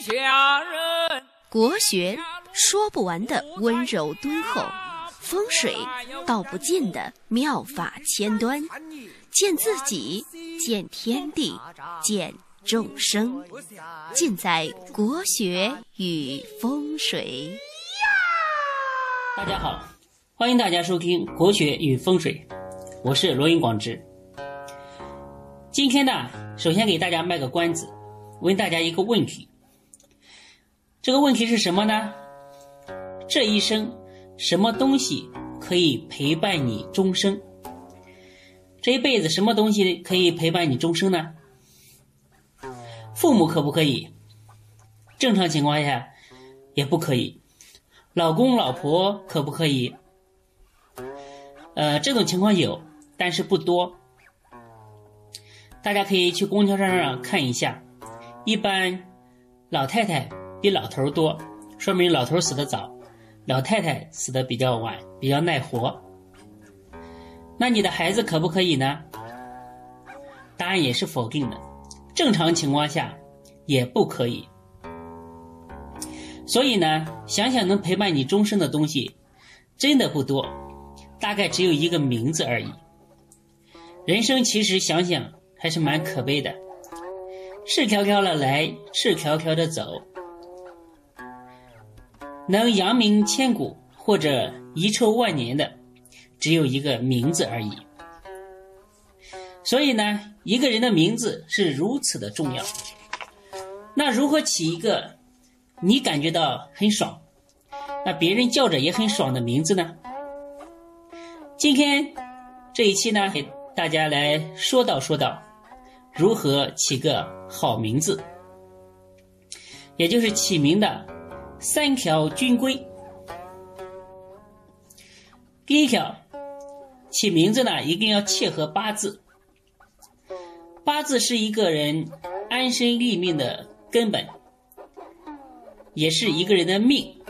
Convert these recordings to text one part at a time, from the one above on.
下人。国学说不完的温柔敦厚，风水道不尽的妙法千端，见自己，见天地，见众生，尽在国学与风水。大家好，欢迎大家收听《国学与风水》，我是罗云广之。今天呢，首先给大家卖个关子，问大家一个问题。这个问题是什么呢？这一生，什么东西可以陪伴你终生？这一辈子，什么东西可以陪伴你终生呢？父母可不可以？正常情况下，也不可以。老公、老婆可不可以？呃，这种情况有，但是不多。大家可以去公交车上看一下，一般老太太。比老头多，说明老头死得早，老太太死得比较晚，比较耐活。那你的孩子可不可以呢？答案也是否定的，正常情况下也不可以。所以呢，想想能陪伴你终生的东西，真的不多，大概只有一个名字而已。人生其实想想还是蛮可悲的，赤条条的来，赤条条的走。能扬名千古或者遗臭万年的，只有一个名字而已。所以呢，一个人的名字是如此的重要。那如何起一个你感觉到很爽，那别人叫着也很爽的名字呢？今天这一期呢，给大家来说道说道，如何起个好名字，也就是起名的。三条军规。第一条，起名字呢一定要切合八字。八字是一个人安身立命的根本，也是一个人的命。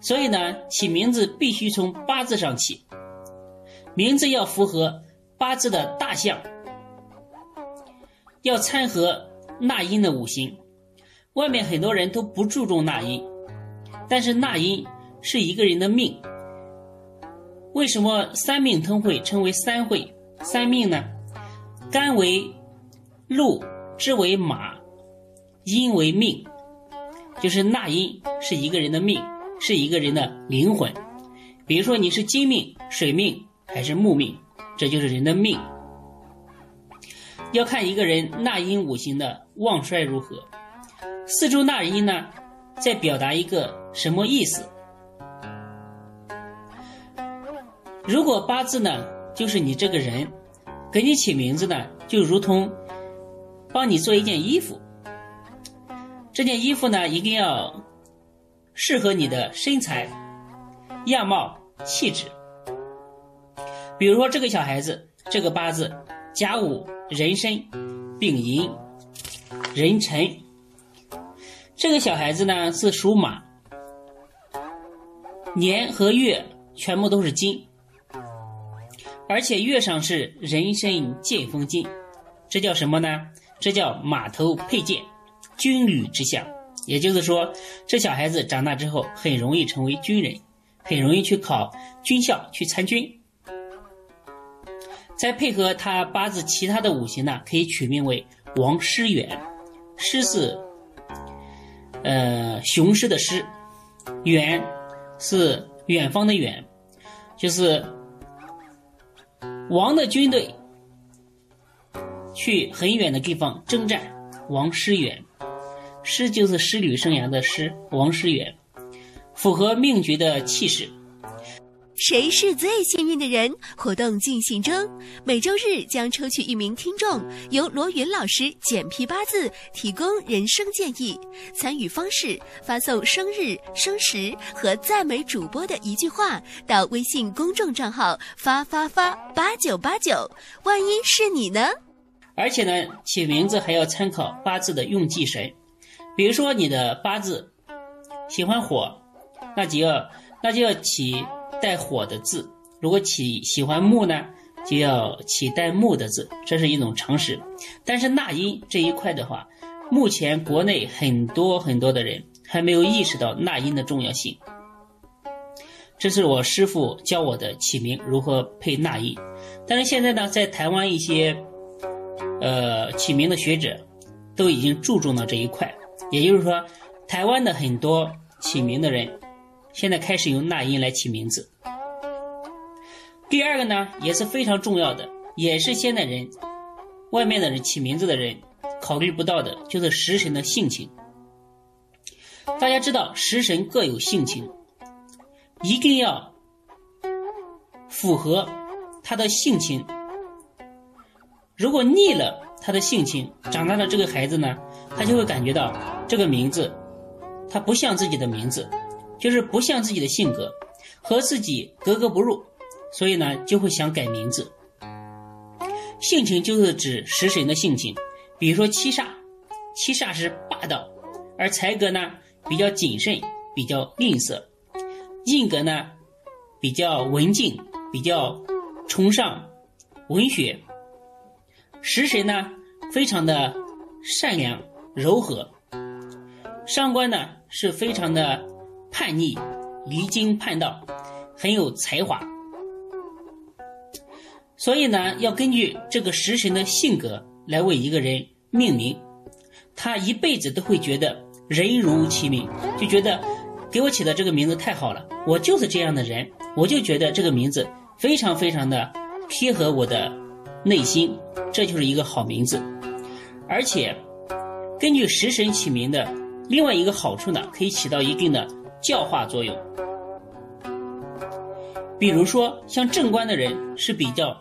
所以呢，起名字必须从八字上起，名字要符合八字的大象，要参合纳音的五行。外面很多人都不注重纳音。但是纳音是一个人的命，为什么三命通会称为三会三命呢？肝为禄，支为马，阴为命，就是纳音是一个人的命，是一个人的灵魂。比如说你是金命、水命还是木命，这就是人的命。要看一个人纳音五行的旺衰如何。四柱纳音呢？在表达一个什么意思？如果八字呢，就是你这个人，给你起名字呢，就如同帮你做一件衣服。这件衣服呢，一定要适合你的身材、样貌、气质。比如说这个小孩子，这个八字甲午、壬申、丙寅、壬辰。这个小孩子呢是属马，年和月全部都是金，而且月上是人参剑锋金，这叫什么呢？这叫马头佩剑，军旅之相。也就是说，这小孩子长大之后很容易成为军人，很容易去考军校去参军。再配合他八字其他的五行呢，可以取名为王师远，师是。呃，雄狮的狮，远是远方的远，就是王的军队去很远的地方征战，王师远，师就是师旅生涯的师，王师远，符合命局的气势。谁是最幸运的人？活动进行中，每周日将抽取一名听众，由罗云老师简批八字，提供人生建议。参与方式：发送生日、生时和赞美主播的一句话到微信公众账号发发发八九八九。万一是你呢？而且呢，起名字还要参考八字的用忌神，比如说你的八字喜欢火，那就要那就要起。带火的字，如果起喜欢木呢，就要起带木的字，这是一种常识。但是纳音这一块的话，目前国内很多很多的人还没有意识到纳音的重要性。这是我师傅教我的起名如何配纳音，但是现在呢，在台湾一些呃起名的学者都已经注重到这一块，也就是说，台湾的很多起名的人现在开始用纳音来起名字。第二个呢，也是非常重要的，也是现代人外面的人起名字的人考虑不到的，就是食神的性情。大家知道，食神各有性情。一定要符合他的性情。如果逆了他的性情，长大的这个孩子呢，他就会感觉到这个名字，他不像自己的名字，就是不像自己的性格，和自己格格不入，所以呢，就会想改名字。性情就是指食神的性情，比如说七煞，七煞是霸道，而财格呢比较谨慎，比较吝啬。印格呢，比较文静，比较崇尚文学；食神呢，非常的善良柔和；上官呢，是非常的叛逆、离经叛道，很有才华。所以呢，要根据这个食神的性格来为一个人命名，他一辈子都会觉得人如其名，就觉得。给我起的这个名字太好了，我就是这样的人，我就觉得这个名字非常非常的贴合我的内心，这就是一个好名字。而且，根据食神起名的另外一个好处呢，可以起到一定的教化作用。比如说，像正官的人是比较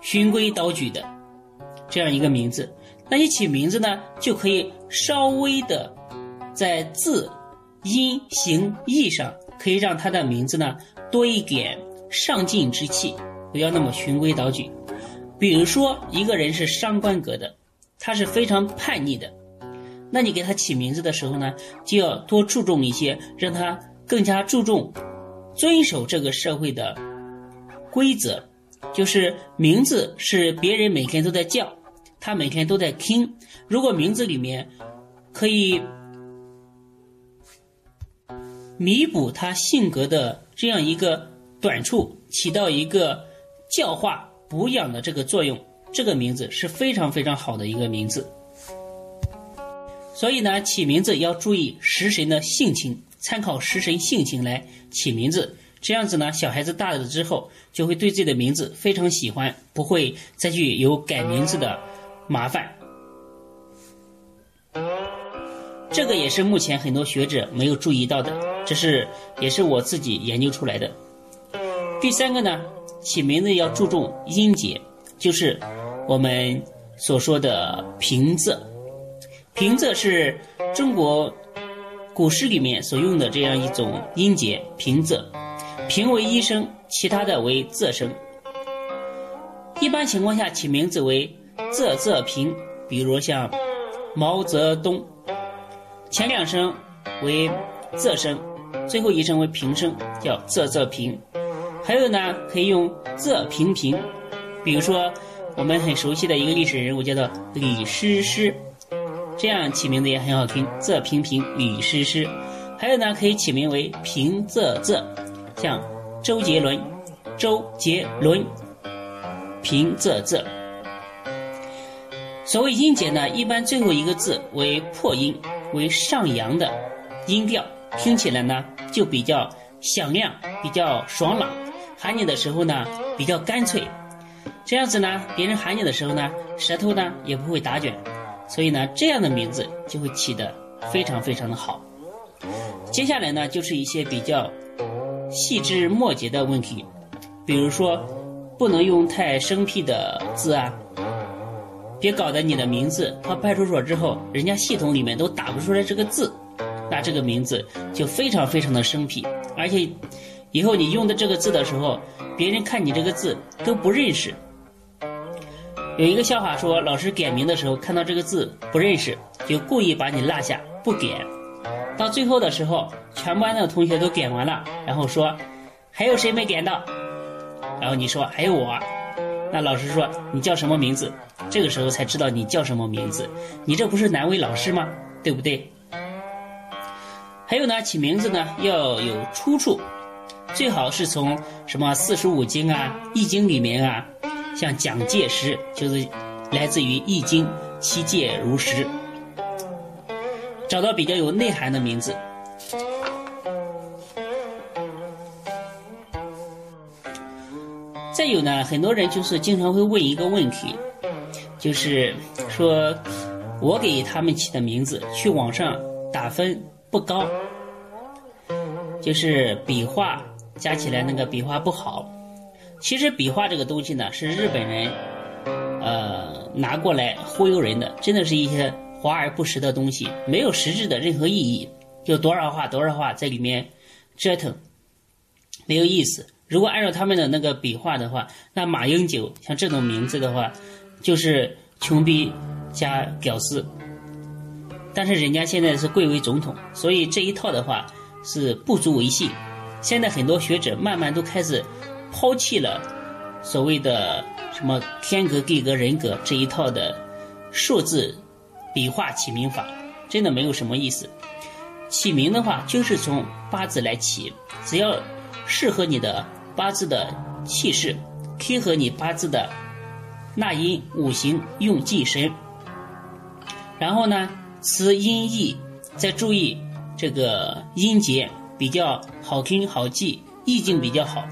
循规蹈矩的这样一个名字，那你起名字呢，就可以稍微的在字。音形意上可以让他的名字呢多一点上进之气，不要那么循规蹈矩。比如说一个人是伤官格的，他是非常叛逆的，那你给他起名字的时候呢，就要多注重一些，让他更加注重遵守这个社会的规则，就是名字是别人每天都在叫，他每天都在听。如果名字里面可以。弥补他性格的这样一个短处，起到一个教化补养的这个作用。这个名字是非常非常好的一个名字。所以呢，起名字要注意食神的性情，参考食神性情来起名字。这样子呢，小孩子大了之后就会对自己的名字非常喜欢，不会再去有改名字的麻烦。这个也是目前很多学者没有注意到的。这是也是我自己研究出来的。第三个呢，起名字要注重音节，就是我们所说的平仄。平仄是中国古诗里面所用的这样一种音节，平仄。平为一声，其他的为仄声。一般情况下起名字为仄仄平，比如像毛泽东，前两声为仄声。最后一声为平声，叫仄仄平。还有呢，可以用仄平平。比如说，我们很熟悉的一个历史人物叫做李师师，这样起名字也很好听，仄平平李师师。还有呢，可以起名为平仄仄，像周杰伦，周杰伦，平仄仄。所谓音节呢，一般最后一个字为破音，为上扬的音调。听起来呢就比较响亮，比较爽朗，喊你的时候呢比较干脆，这样子呢别人喊你的时候呢舌头呢也不会打卷，所以呢这样的名字就会起得非常非常的好。接下来呢就是一些比较细枝末节的问题，比如说不能用太生僻的字啊，别搞得你的名字到派出所之后，人家系统里面都打不出来这个字。那这个名字就非常非常的生僻，而且以后你用的这个字的时候，别人看你这个字都不认识。有一个笑话说，老师点名的时候看到这个字不认识，就故意把你落下不点。到最后的时候，全班的同学都点完了，然后说还有谁没点到？然后你说还有我，那老师说你叫什么名字？这个时候才知道你叫什么名字，你这不是难为老师吗？对不对？还有呢，起名字呢要有出处，最好是从什么四书五经啊、易经里面啊，像蒋介石就是来自于易经七戒如石，找到比较有内涵的名字。再有呢，很多人就是经常会问一个问题，就是说我给他们起的名字，去网上打分不高。就是笔画加起来那个笔画不好，其实笔画这个东西呢，是日本人呃拿过来忽悠人的，真的是一些华而不实的东西，没有实质的任何意义，就多少画多少画在里面折腾，没有意思。如果按照他们的那个笔画的话，那马英九像这种名字的话，就是穷逼加屌丝，但是人家现在是贵为总统，所以这一套的话。是不足为信。现在很多学者慢慢都开始抛弃了所谓的什么天格、地格、人格这一套的数字笔画起名法，真的没有什么意思。起名的话就是从八字来起，只要适合你的八字的气势，贴合你八字的纳音五行用忌神，然后呢词音义，再注意。这个音节比较好听好记，意境比较好，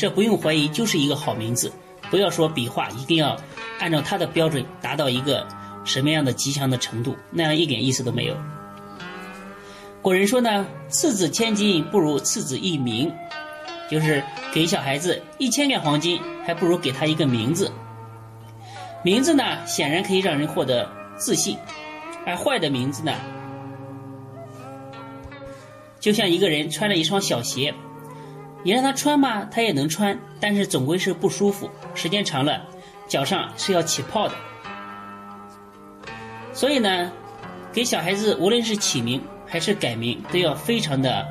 这不用怀疑就是一个好名字。不要说笔画一定要按照他的标准达到一个什么样的吉祥的程度，那样一点意思都没有。古人说呢，赐子千金不如赐子一名，就是给小孩子一千两黄金，还不如给他一个名字。名字呢，显然可以让人获得自信，而坏的名字呢？就像一个人穿了一双小鞋，你让他穿吧，他也能穿，但是总归是不舒服，时间长了，脚上是要起泡的。所以呢，给小孩子无论是起名还是改名，都要非常的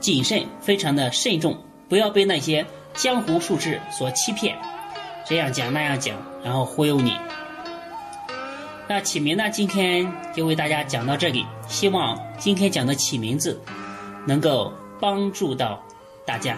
谨慎，非常的慎重，不要被那些江湖术士所欺骗，这样讲那样讲，然后忽悠你。那起名呢？今天就为大家讲到这里，希望今天讲的起名字能够帮助到大家。